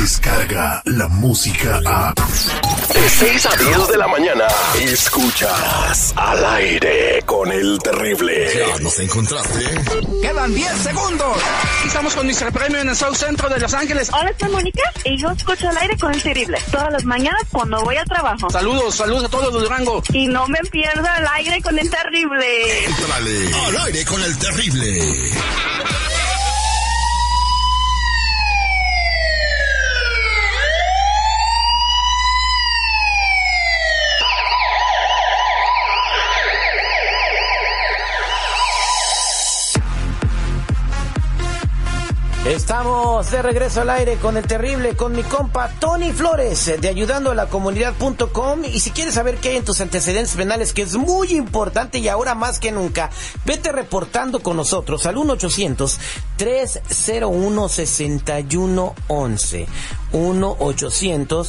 llega la música a... De 6 a 10 de la mañana, escuchas al aire con el terrible. Ya nos encontraste. Quedan 10 segundos. Estamos con Mr. Premio en el South Centro de Los Ángeles. Hola, soy Mónica y yo escucho al aire con el terrible. Todas las mañanas cuando voy a trabajo. Saludos, saludos a todos los de Durango. Y no me pierdo al aire con el terrible. Entrale. Al aire con el terrible. Estamos de regreso al aire con el terrible, con mi compa Tony Flores de ayudando a la comunidad.com y si quieres saber qué hay en tus antecedentes penales, que es muy importante y ahora más que nunca, vete reportando con nosotros al 1-800-301-6111. 1-800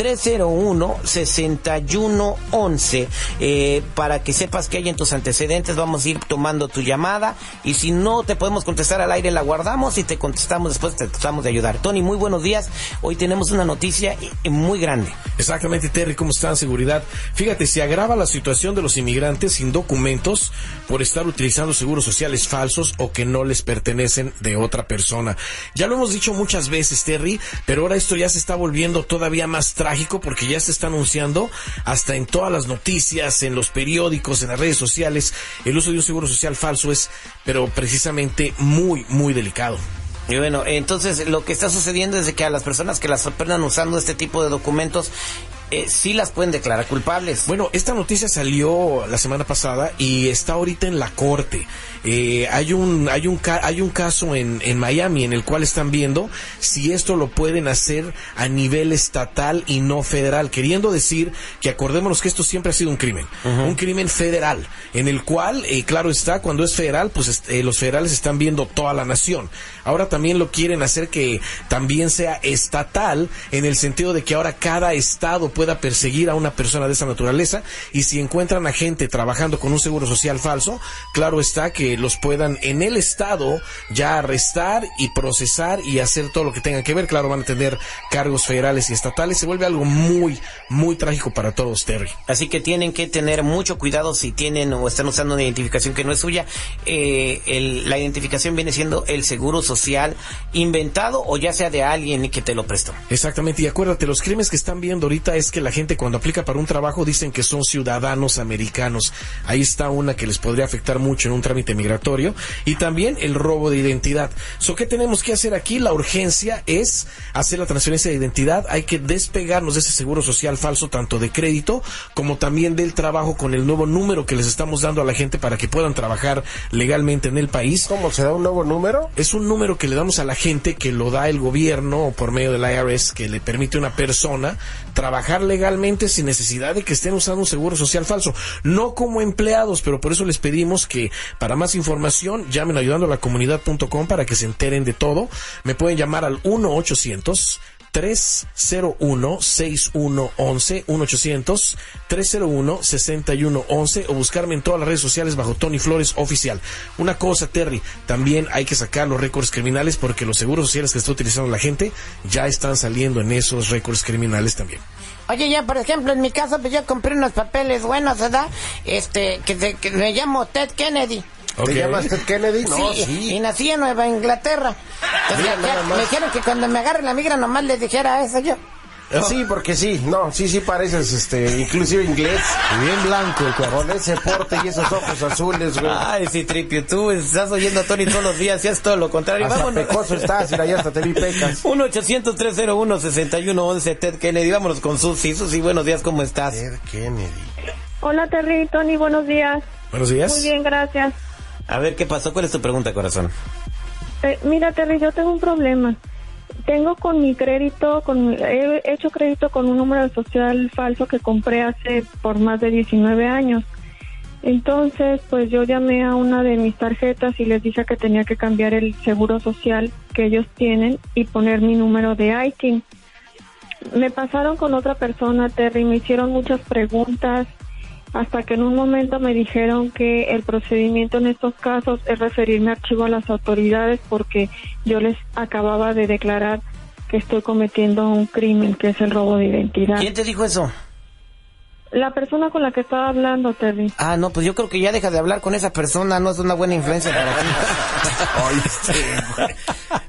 301-6111 eh, para que sepas que hay en tus antecedentes. Vamos a ir tomando tu llamada y si no te podemos contestar al aire, la guardamos y te contestamos después, te tratamos de ayudar. Tony, muy buenos días. Hoy tenemos una noticia muy grande. Exactamente, Terry, ¿cómo están? Seguridad. Fíjate, se agrava la situación de los inmigrantes sin documentos por estar utilizando seguros sociales falsos o que no les pertenecen de otra persona. Ya lo hemos dicho muchas veces, Terry, pero ahora esto ya se está volviendo todavía más trágico porque ya se está anunciando hasta en todas las noticias, en los periódicos, en las redes sociales, el uso de un seguro social falso es, pero precisamente muy, muy delicado. Y bueno, entonces lo que está sucediendo es que a las personas que las sorprendan usando este tipo de documentos, eh, sí las pueden declarar culpables. Bueno, esta noticia salió la semana pasada y está ahorita en la corte. Eh, hay un hay un hay un caso en, en Miami en el cual están viendo si esto lo pueden hacer a nivel estatal y no federal, queriendo decir que acordémonos que esto siempre ha sido un crimen, un crimen federal, en el cual, eh, claro está, cuando es federal, pues eh, los federales están viendo toda la nación. Ahora también lo quieren hacer que también sea estatal, en el sentido de que ahora cada estado pueda perseguir a una persona de esa naturaleza y si encuentran a gente trabajando con un seguro social falso, claro está que los puedan en el estado ya arrestar y procesar y hacer todo lo que tengan que ver. Claro, van a tener cargos federales y estatales. Se vuelve algo muy, muy trágico para todos, Terry. Así que tienen que tener mucho cuidado si tienen o están usando una identificación que no es suya. Eh, el, la identificación viene siendo el seguro social inventado o ya sea de alguien que te lo prestó. Exactamente. Y acuérdate, los crímenes que están viendo ahorita es que la gente cuando aplica para un trabajo dicen que son ciudadanos americanos. Ahí está una que les podría afectar mucho en un trámite migratorio y también el robo de identidad. So, ¿Qué tenemos que hacer aquí? La urgencia es hacer la transferencia de identidad. Hay que despegarnos de ese seguro social falso, tanto de crédito como también del trabajo con el nuevo número que les estamos dando a la gente para que puedan trabajar legalmente en el país. ¿Cómo se da un nuevo número? Es un número que le damos a la gente que lo da el gobierno por medio del IRS que le permite a una persona trabajar legalmente sin necesidad de que estén usando un seguro social falso. No como empleados, pero por eso les pedimos que para más información llamen ayudando a la comunidad.com para que se enteren de todo. Me pueden llamar al 1 800 301-6111, 1-800-301-6111 o buscarme en todas las redes sociales bajo Tony Flores Oficial. Una cosa, Terry, también hay que sacar los récords criminales porque los seguros sociales que está utilizando la gente ya están saliendo en esos récords criminales también. Oye, ya, por ejemplo, en mi caso, pues yo compré unos papeles buenos, ¿verdad? Este, que, que me llamo Ted Kennedy. ¿Te llamas Ted Kennedy? No, sí, Y nací en Nueva Inglaterra. Entonces, ya, me dijeron que cuando me agarre la migra nomás les dijera eso yo. Sí, porque sí, no, sí, sí pareces, este, inclusive inglés. Bien blanco, Con ese porte y esos ojos azules, güey. Ay, sí, Tripio, tú estás oyendo a Tony todos los días y es todo lo contrario. Hasta Vámonos. pecoso estás, y allá hasta te vi pecas. 1-800-301-6111, Ted Kennedy. Vámonos con Susi. Susi, buenos días, ¿cómo estás? Ted Kennedy. Hola, Terry, Tony, buenos días. Buenos días. Muy bien, gracias. A ver, ¿qué pasó? ¿Cuál es tu pregunta, corazón? Eh, mira, Terry, yo tengo un problema. Tengo con mi crédito, con, he hecho crédito con un número social falso que compré hace por más de 19 años. Entonces, pues yo llamé a una de mis tarjetas y les dije que tenía que cambiar el seguro social que ellos tienen y poner mi número de ITIN. Me pasaron con otra persona, Terry, me hicieron muchas preguntas hasta que en un momento me dijeron que el procedimiento en estos casos es referirme archivo a las autoridades porque yo les acababa de declarar que estoy cometiendo un crimen, que es el robo de identidad. ¿Quién te dijo eso? La persona con la que estaba hablando, Terry. Ah, no, pues yo creo que ya deja de hablar con esa persona, no es una buena influencia para ti.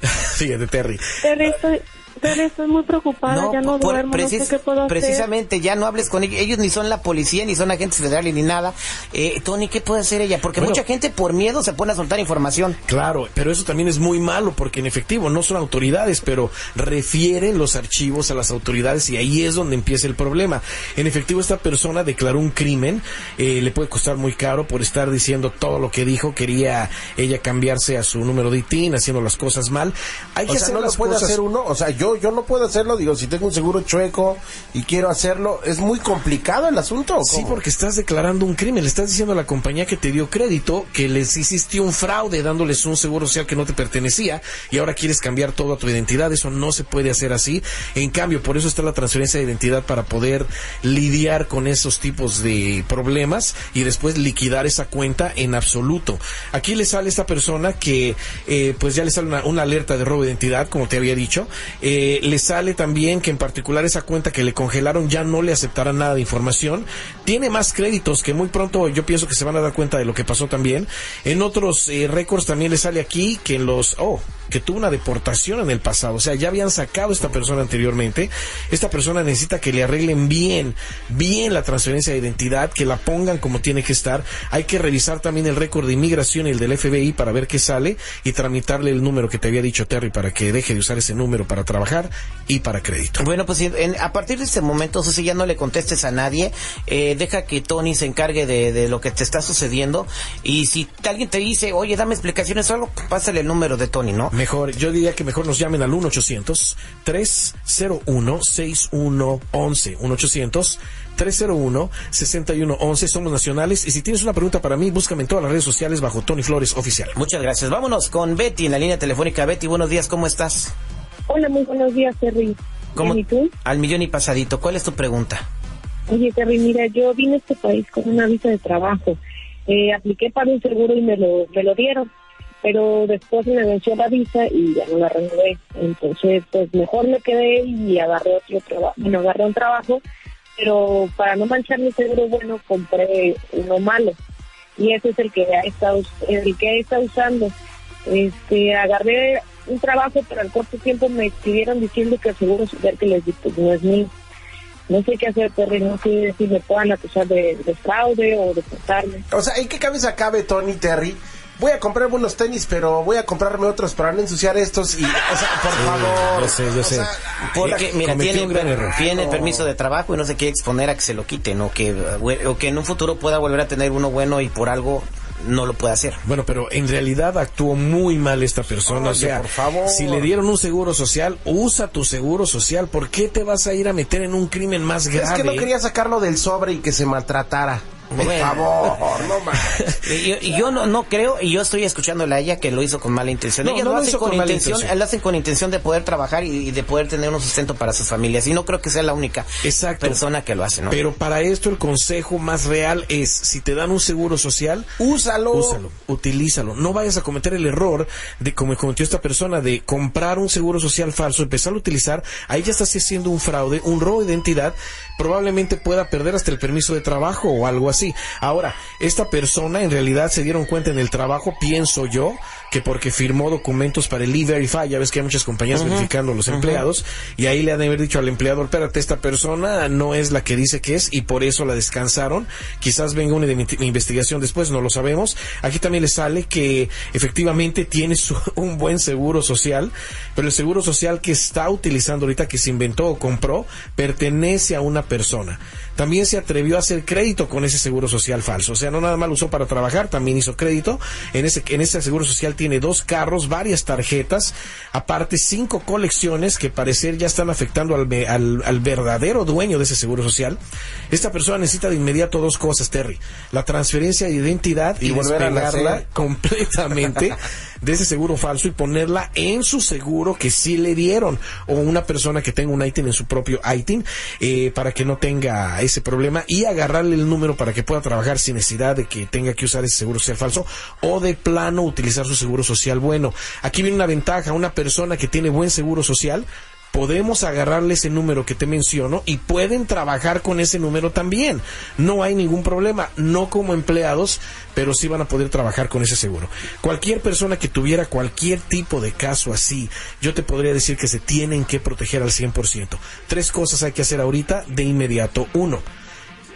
Fíjate, Terry. Terry, estoy, Terry, estoy muy preocupada, ya no por- duermo, no sé precis- qué puedo hacer. precisamente, ya no hables con ellos. Ellos ni son la policía, ni son agentes federales, ni nada. Eh, Tony, ¿qué puede hacer ella? Porque Bueno. mucha gente por miedo se pone a soltar información. Claro, pero eso también es muy malo porque en efectivo no son autoridades, pero refieren los archivos a las autoridades y ahí es donde empieza el problema. En efectivo esta persona declaró un crimen, eh, le puede costar muy caro por estar diciendo todo lo que dijo, quería ella cambiarse a su número de ITIN, haciendo las cosas mal. Hay que O sea, hacer no lo las puede cosas hacer uno. O sea, yo, yo no puedo hacerlo. Digo, si tengo un seguro chueco y quiero hacerlo, ¿es muy complicado el asunto? Sí, porque estás declarando un crimen. Le estás diciendo a la compañía que te dio crédito que les hiciste un fraude dándoles un seguro social que no te pertenecía y ahora quieres cambiar todo a tu identidad. Eso no se puede hacer así. En cambio, por eso está la transferencia de identidad para poder lidiar con esos tipos de problemas y después liquidar esa cuenta en absoluto. Aquí le sale esta persona que, eh, pues ya le sale una, una alerta de robo de identidad, como te había dicho. Eh, le sale también que en particular esa cuenta que le congelaron ya no le aceptará nada de información. Tiene más créditos que muy pronto yo pienso que se van a dar cuenta de lo que pasó también. En otros eh, récords también le sale aquí que en los, oh, que tuvo una deportación en el pasado. O sea, ya habían sacado a esta persona anteriormente. Esta persona necesita que le arreglen bien, bien la transferencia de identidad, que la pongan como tiene que estar. Hay que revisar también el récord de inmigración y el del FBI para ver qué sale y tramitarle el número que te había dicho Terry para que deje de usar ese número para trabajar y para crédito. Bueno, pues en- a partir de este momento, Susi, ya no le contestes a nadie. Eh, deja que Tony se encargue de, de lo que te está sucediendo. Y si alguien te dice, oye, dame explicaciones o algo, pásale el número de Tony, ¿no? Mejor, yo diría que mejor nos llamen al 1-800-301-6111. 1-800-301-6111. Somos nacionales. Y si tienes una pregunta para mí, búscame en todas las redes sociales bajo Tony Flores Oficial. Muchas gracias. Vámonos con Betty en la línea telefónica. Betty, buenos días, ¿cómo estás? Hola, muy buenos días, Terry. ¿Cómo? ¿Y tú? Al millón y pasadito. ¿Cuál es tu pregunta? Oye, Terry, mira, yo vine a este país con una visa de trabajo. Eh, apliqué para un seguro y me lo, me lo dieron, pero después me venció la visa y ya no la renové. Entonces, pues mejor me quedé y agarré otro trabajo. Bueno, agarré un trabajo, pero para no manchar mi seguro bueno, compré uno malo. Y ese es el que he estado, el que estado usando. Este, agarré un trabajo, pero al corto tiempo me escribieron diciendo que el seguro social que les di pues, no es mío. No sé qué hacer, Terry, no sé si me puedan acusar de, de fraude o de portarme. O sea, ¿en qué cabeza cabe Tony Terry? Voy a comprarme unos tenis, pero voy a comprarme otros para no ensuciar estos y, o sea, por favor. yo sé, yo O sé. sea, Porque, mira, tiene, un gran error. tiene permiso de trabajo y no se quiere exponer a que se lo quiten o que, o que en un futuro pueda volver a tener uno bueno y por algo no lo puede hacer. Bueno, pero en realidad actuó muy mal esta persona. o sea, por favor. si le dieron un seguro social, usa tu seguro social. ¿Por qué te vas a ir a meter en un crimen más grave? es que no quería sacarlo del sobre y que se maltratara. Por Bueno. favor, no más. Yo, yo no, no creo, y yo estoy escuchándola a ella que lo hizo con mala intención. No, Ellas no lo lo hizo con, intención, intención. lo hacen con intención de poder trabajar y, y de poder tener un sustento para sus familias. Y no creo que sea la única Exacto. persona que lo hace, ¿no? Pero para esto el consejo más real es, si te dan un seguro social, Úsalo. úsalo, utilízalo. No vayas a cometer el error de como cometió esta persona de comprar un seguro social falso, empezar a utilizar, ahí ya estás haciendo un fraude, un robo de identidad, probablemente pueda perder hasta el permiso de trabajo o algo así. Ahora, esta persona en realidad se dieron cuenta en el trabajo, pienso yo, que porque firmó documentos para el E-Verify, ya ves que hay muchas compañías verificando a los empleados, y ahí le han de haber dicho al empleador, espérate, esta persona no es la que dice que es, y por eso la descansaron. Quizás venga una investigación después, no lo sabemos. Aquí también le sale que efectivamente tiene su- un buen seguro social, pero el seguro social que está utilizando ahorita, que se inventó o compró, pertenece a una persona. También se atrevió a hacer crédito con ese seguro social falso. O sea, no nada más lo usó para trabajar, también hizo crédito. En ese, en ese seguro social tiene dos carros, varias tarjetas, aparte cinco colecciones que parecer ya están afectando al, al, al verdadero dueño de ese seguro social. Esta persona necesita de inmediato dos cosas, Terry. La transferencia de identidad y, Y volver despegarla nacer. completamente de ese seguro falso y ponerla en su seguro que sí le dieron o una persona que tenga un ITIN en su propio ITIN eh, para que no tenga ese problema y agarrarle el número para que pueda trabajar sin necesidad de que tenga que usar ese seguro social falso o de plano utilizar su seguro social bueno. Aquí viene una ventaja, una persona que tiene buen seguro social podemos agarrarle ese número que te menciono y pueden trabajar con ese número también. No hay ningún problema, no como empleados, pero sí van a poder trabajar con ese seguro. Cualquier persona que tuviera cualquier tipo de caso así, yo te podría decir que se tienen que proteger al 100%. Tres cosas hay que hacer ahorita de inmediato. Uno,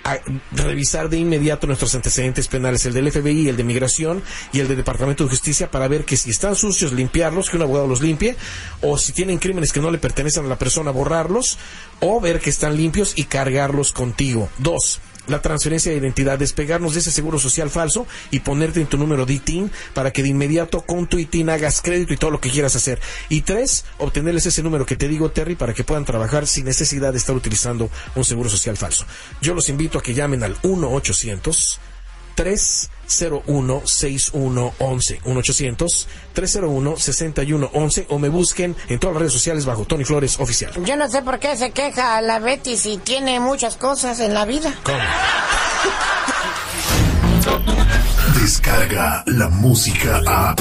a revisar de inmediato nuestros antecedentes penales, el del FBI, el de Migración y el del Departamento de Justicia, para ver que si están sucios, limpiarlos, que un abogado los limpie, o si tienen crímenes que no le pertenecen a la persona, borrarlos, o ver que están limpios y cargarlos contigo. Dos, la transferencia de identidad, despegarnos de ese seguro social falso y ponerte en tu número de ITIN para que de inmediato con tu ITIN hagas crédito y todo lo que quieras hacer. Y tres, obtenerles ese número que te digo, Terry, para que puedan trabajar sin necesidad de estar utilizando un seguro social falso. Yo los invito a que llamen al 1 800 301-6111, 1-800-301-6111 o me busquen en todas las redes sociales bajo Tony Flores Oficial. Yo no sé por qué se queja la Betty si tiene muchas cosas en la vida. ¿Cómo? Descarga la música a.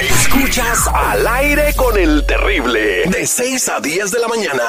Escuchas al aire con el terrible. De 6 a 10 de la mañana.